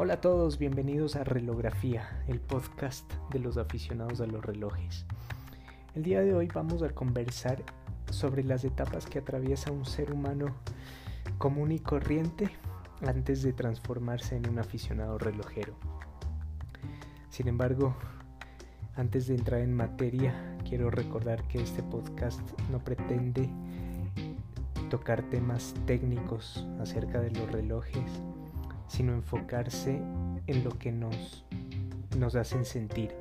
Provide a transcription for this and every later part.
Hola a todos, bienvenidos a Relografía, el podcast de los aficionados a los relojes. El día de hoy vamos a conversar sobre las etapas que atraviesa un ser humano común y corriente antes de transformarse en un aficionado relojero. Sin embargo, antes de entrar en materia, quiero recordar que este podcast no pretende tocar temas técnicos acerca de los relojes, sino enfocarse en lo que nos, nos hacen sentir,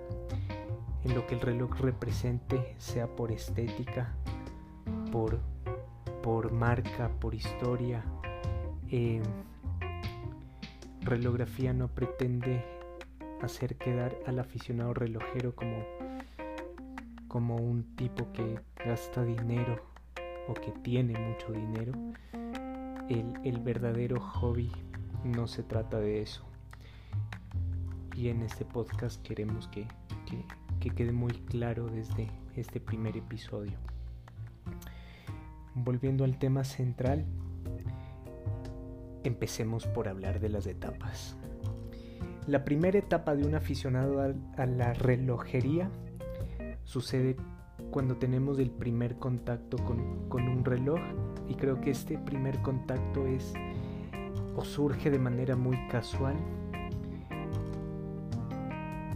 en lo que el reloj represente, sea por estética, por, por marca, por historia. Eh, relografía no pretende hacer quedar al aficionado relojero como, como un tipo que gasta dinero o que tiene mucho dinero. El, el verdadero hobby no se trata de eso. Y en este podcast queremos que, que, que quede muy claro desde este primer episodio. Volviendo al tema central, empecemos por hablar de las etapas. La primera etapa de un aficionado a, la relojería sucede cuando tenemos el primer contacto con, con, un reloj y creo que este primer contacto es o surge de manera muy casual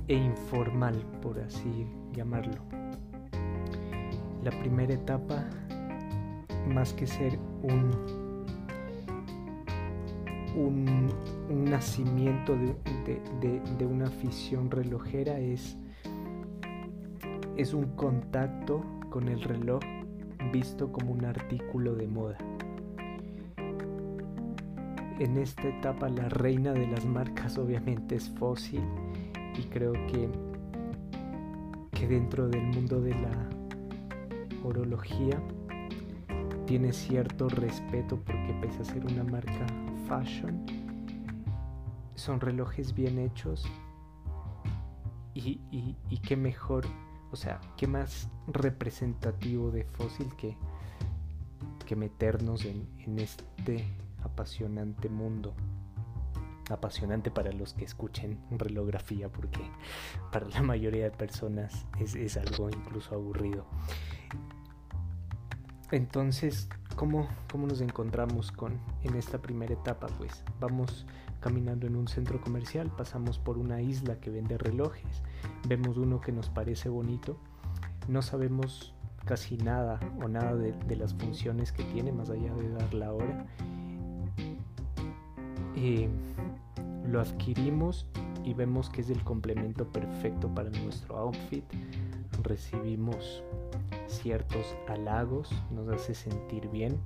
e informal, por así llamarlo. La primera etapa, más que ser un, un, nacimiento de, de, de, una afición relojera, es, es un contacto con el reloj visto como un artículo de moda en esta etapa la reina de las marcas obviamente es Fossil y creo que, que dentro del mundo de la orología tiene cierto respeto porque pese a ser una marca fashion son relojes bien hechos. Y, y, qué mejor, o sea, qué más representativo de Fossil que, que meternos en, en este apasionante mundo. Apasionante para los que escuchen relografía, porque para la mayoría de personas es, algo incluso aburrido. Entonces, ¿cómo, ¿cómo, nos encontramos con en esta primera etapa? Pues vamos caminando en un centro comercial, pasamos por una isla que vende relojes, vemos uno que nos parece bonito, no sabemos casi nada o nada de, de las funciones que tiene más allá de dar la hora lo adquirimos y vemos que es el complemento perfecto para nuestro outfit. Recibimos ciertos halagos, nos hace sentir bien.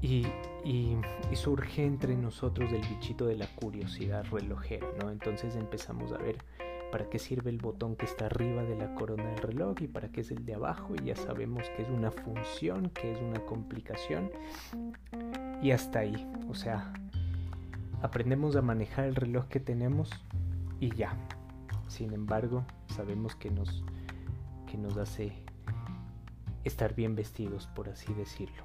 Y, surge entre nosotros el bichito de la curiosidad relojera, ¿no? Entonces empezamos a ver para qué sirve el botón que está arriba de la corona del reloj y para qué es el de abajo y ya sabemos que es una función, que es una complicación y hasta ahí, o sea, aprendemos a manejar el reloj que tenemos y ya. Sin embargo, sabemos que nos, que nos hace estar bien vestidos, por así decirlo.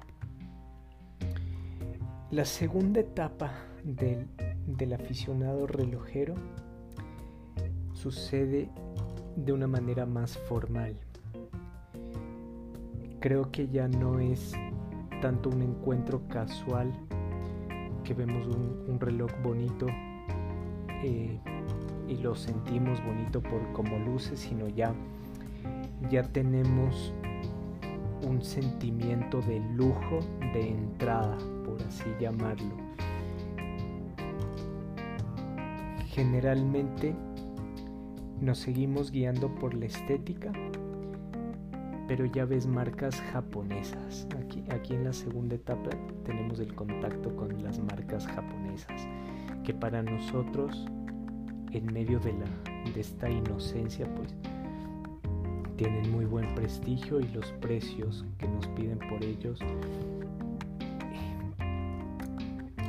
La segunda etapa del, del aficionado relojero sucede de una manera más formal. Creo que ya no es tanto un encuentro casual que vemos un, reloj bonito eh, y lo sentimos bonito por como luce, sino ya, ya tenemos un sentimiento de lujo de entrada, por así llamarlo. Generalmente nos seguimos guiando por la estética, pero ya ves marcas japonesas. Aquí, aquí en la segunda etapa tenemos el contacto con las marcas japonesas, que para nosotros, en medio de, la, de esta inocencia, pues tienen muy buen prestigio y los precios que nos piden por ellos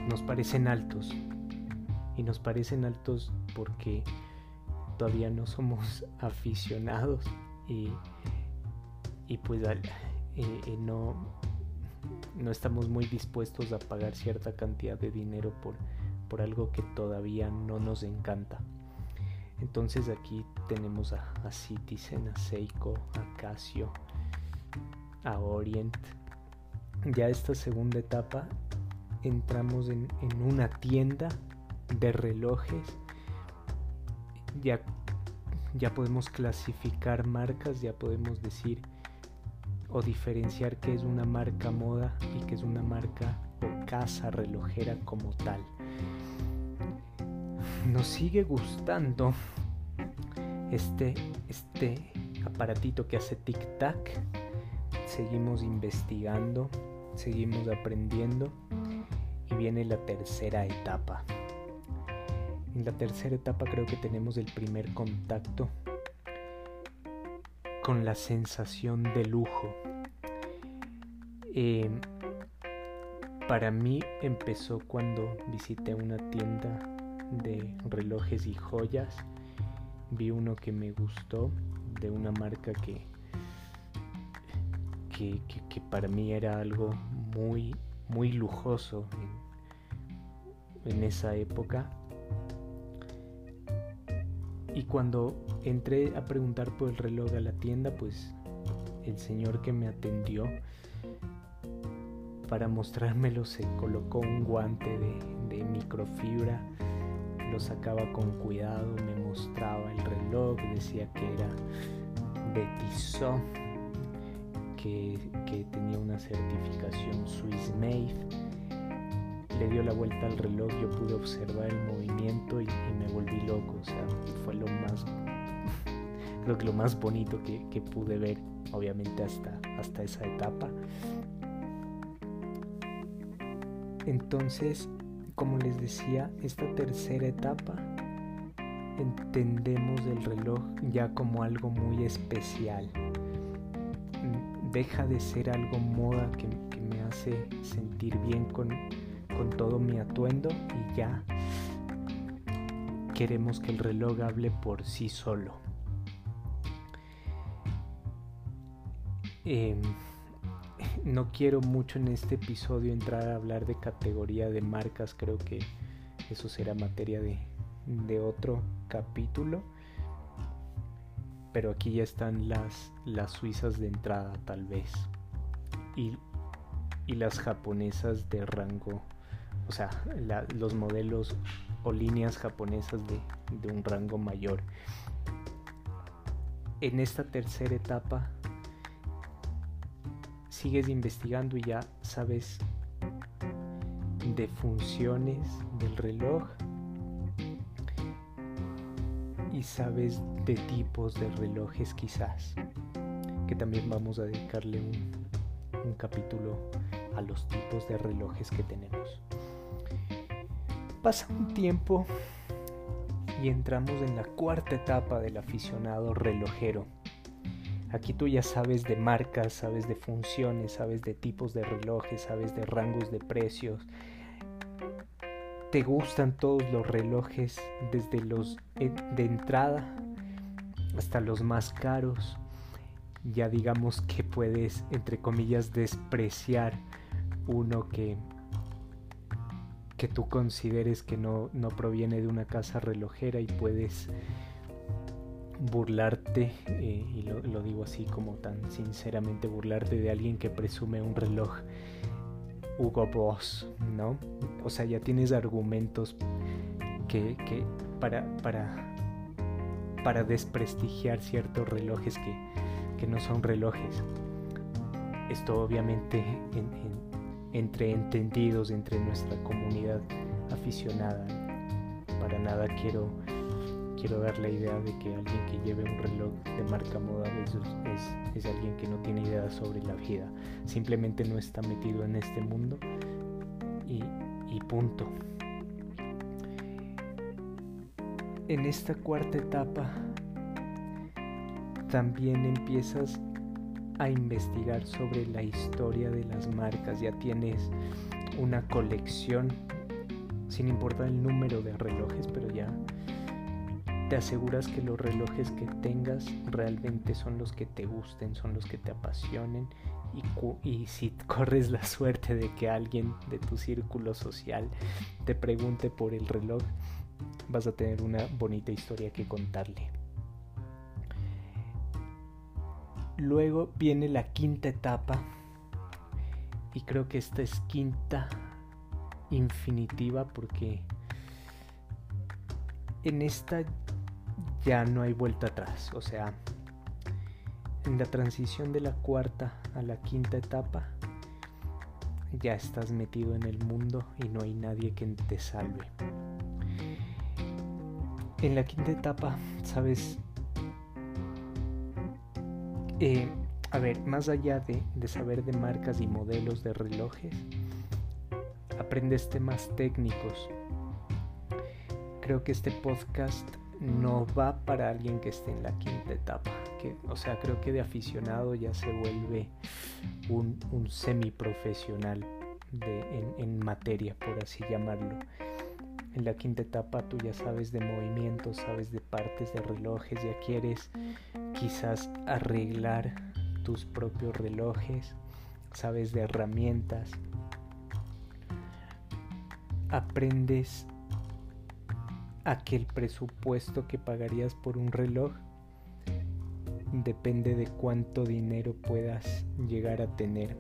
nos parecen altos. Y nos parecen altos porque todavía no somos aficionados y, y pues eh, eh, no, no estamos muy dispuestos a pagar cierta cantidad de dinero por, por algo que todavía no nos encanta. Entonces aquí tenemos a, Citizen, a Seiko, a Casio, a Orient. Ya esta segunda etapa entramos en, en una tienda de relojes. Ya, ya podemos clasificar marcas, ya podemos decir o diferenciar qué es una marca moda y qué es una marca o casa relojera como tal. Nos sigue gustando este, este aparatito que hace tic-tac. Seguimos investigando, seguimos aprendiendo y viene la tercera etapa. En la tercera etapa creo que tenemos el primer contacto con la sensación de lujo. Eh, para mí empezó cuando visité una tienda de relojes y joyas. Vi uno que me gustó de una marca que, que, para mí era algo muy, muy lujoso en esa época. Y cuando entré a preguntar por el reloj a la tienda, pues el señor que me atendió para mostrármelo se colocó un guante de, microfibra, lo sacaba con cuidado, me mostraba el reloj, decía que era de Tissot, que, tenía una certificación Swiss Made. Le dio la vuelta al reloj, yo pude observar el movimiento y, me volví loco, o sea, fue lo más creo que lo más bonito que, pude ver, obviamente hasta, hasta esa etapa. Entonces, como les decía, esta tercera etapa entendemos el reloj ya como algo muy especial. Deja de ser algo moda que, me hace sentir bien con, con todo mi atuendo y ya queremos que el reloj hable por sí solo. Em, no quiero mucho en este episodio entrar a hablar de categoría de marcas, creo que eso será materia de, otro capítulo. Pero aquí ya están las, las suizas de entrada tal vez. Y, las japonesas de rango, o sea, los modelos o líneas japonesas de, de un rango mayor. En esta tercera etapa sigues investigando y ya sabes de funciones del reloj y sabes de tipos de relojes quizás que también vamos a dedicarle un, capítulo a los tipos de relojes que tenemos pasa un tiempo y entramos en la cuarta etapa del aficionado relojero Aquí tú ya sabes de marcas, sabes de funciones, sabes de tipos de relojes, sabes de rangos de precios. Te gustan todos los relojes, desde los de entrada hasta los más caros. Ya digamos que puedes, entre comillas, despreciar uno que, que tú consideres que no, no proviene de una casa relojera y puedes burlarte, eh, y lo, digo así como tan sinceramente, burlarte de alguien que presume un reloj Hugo Boss, ¿no? O sea, ya tienes argumentos que, para, para, para desprestigiar ciertos relojes que, no son relojes. Esto obviamente entre entendidos, entre nuestra comunidad aficionada. Para nada quiero quiero dar la idea de que alguien que lleve un reloj de marca moda es, es, alguien que no tiene idea sobre la vida. Simplemente no está metido en este mundo y, y punto. En esta cuarta etapa también empiezas a investigar sobre la historia de las marcas. Ya tienes una colección, sin importar el número de relojes, pero ya te aseguras que los relojes que tengas realmente son los que te gusten, son los que te apasionen y, y, si corres la suerte de que alguien de tu círculo social te pregunte por el reloj, vas a tener una bonita historia que contarle. Luego viene la quinta etapa y creo que esta es quinta infinitiva porque en esta ya no hay vuelta atrás. O sea, en la transición de la cuarta a la quinta etapa, ya estás metido en el mundo y no hay nadie que te salve. En la quinta etapa, sabes, eh, a ver, más allá de, de saber de marcas y modelos de relojes, aprendes temas técnicos. Creo que este podcast no va para alguien que esté en la quinta etapa. O sea, creo que de aficionado ya se vuelve un, un semiprofesional de, en, en materia, por así llamarlo. En la quinta etapa tú ya sabes de movimientos, sabes de partes de relojes, ya quieres quizás arreglar tus propios relojes, sabes de herramientas, aprendes a que el presupuesto que pagarías por un reloj depende de cuánto dinero puedas llegar a tener.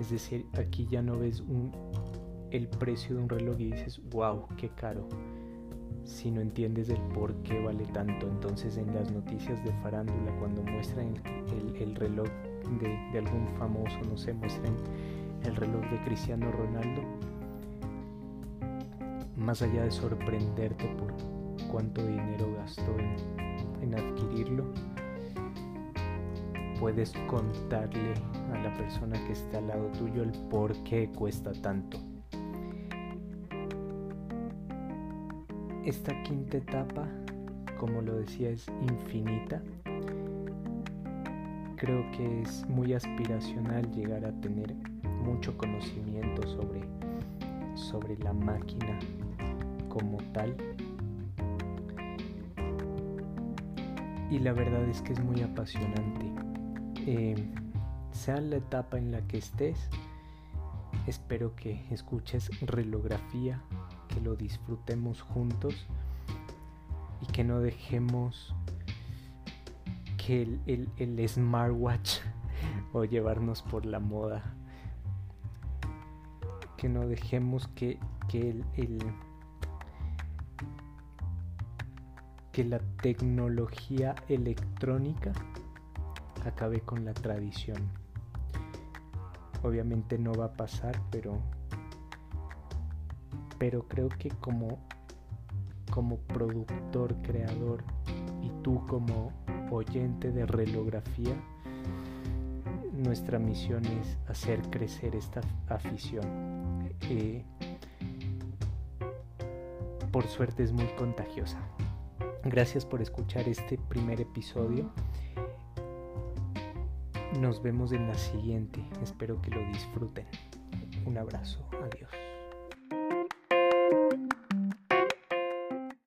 Es decir, aquí ya no ves un, el precio de un reloj y dices, wow, qué caro. Si no entiendes el por qué vale tanto, entonces en las noticias de farándula, cuando muestran el, reloj de, algún famoso, no sé, muestran el reloj de Cristiano Ronaldo, más allá de sorprenderte por cuánto dinero gastó en, adquirirlo, puedes contarle a la persona que está al lado tuyo el por qué cuesta tanto. Esta quinta etapa, como lo decía, es infinita. Creo que es muy aspiracional llegar a tener mucho conocimiento sobre, sobre la máquina como tal. Y la verdad es que es muy apasionante. Em, sea la etapa en la que estés, espero que escuches relografía, que lo disfrutemos juntos y que no dejemos que el, el, smartwatch o llevarnos por la moda, que no dejemos que, que el, el que la tecnología electrónica acabe con la tradición. Obviamente no va a pasar, pero pero creo que como como productor, creador y tú como oyente de relografía, nuestra misión es hacer crecer esta afición. Eh, por suerte es muy contagiosa. Gracias por escuchar este primer episodio. Nos vemos en la siguiente. Espero que lo disfruten. Un abrazo.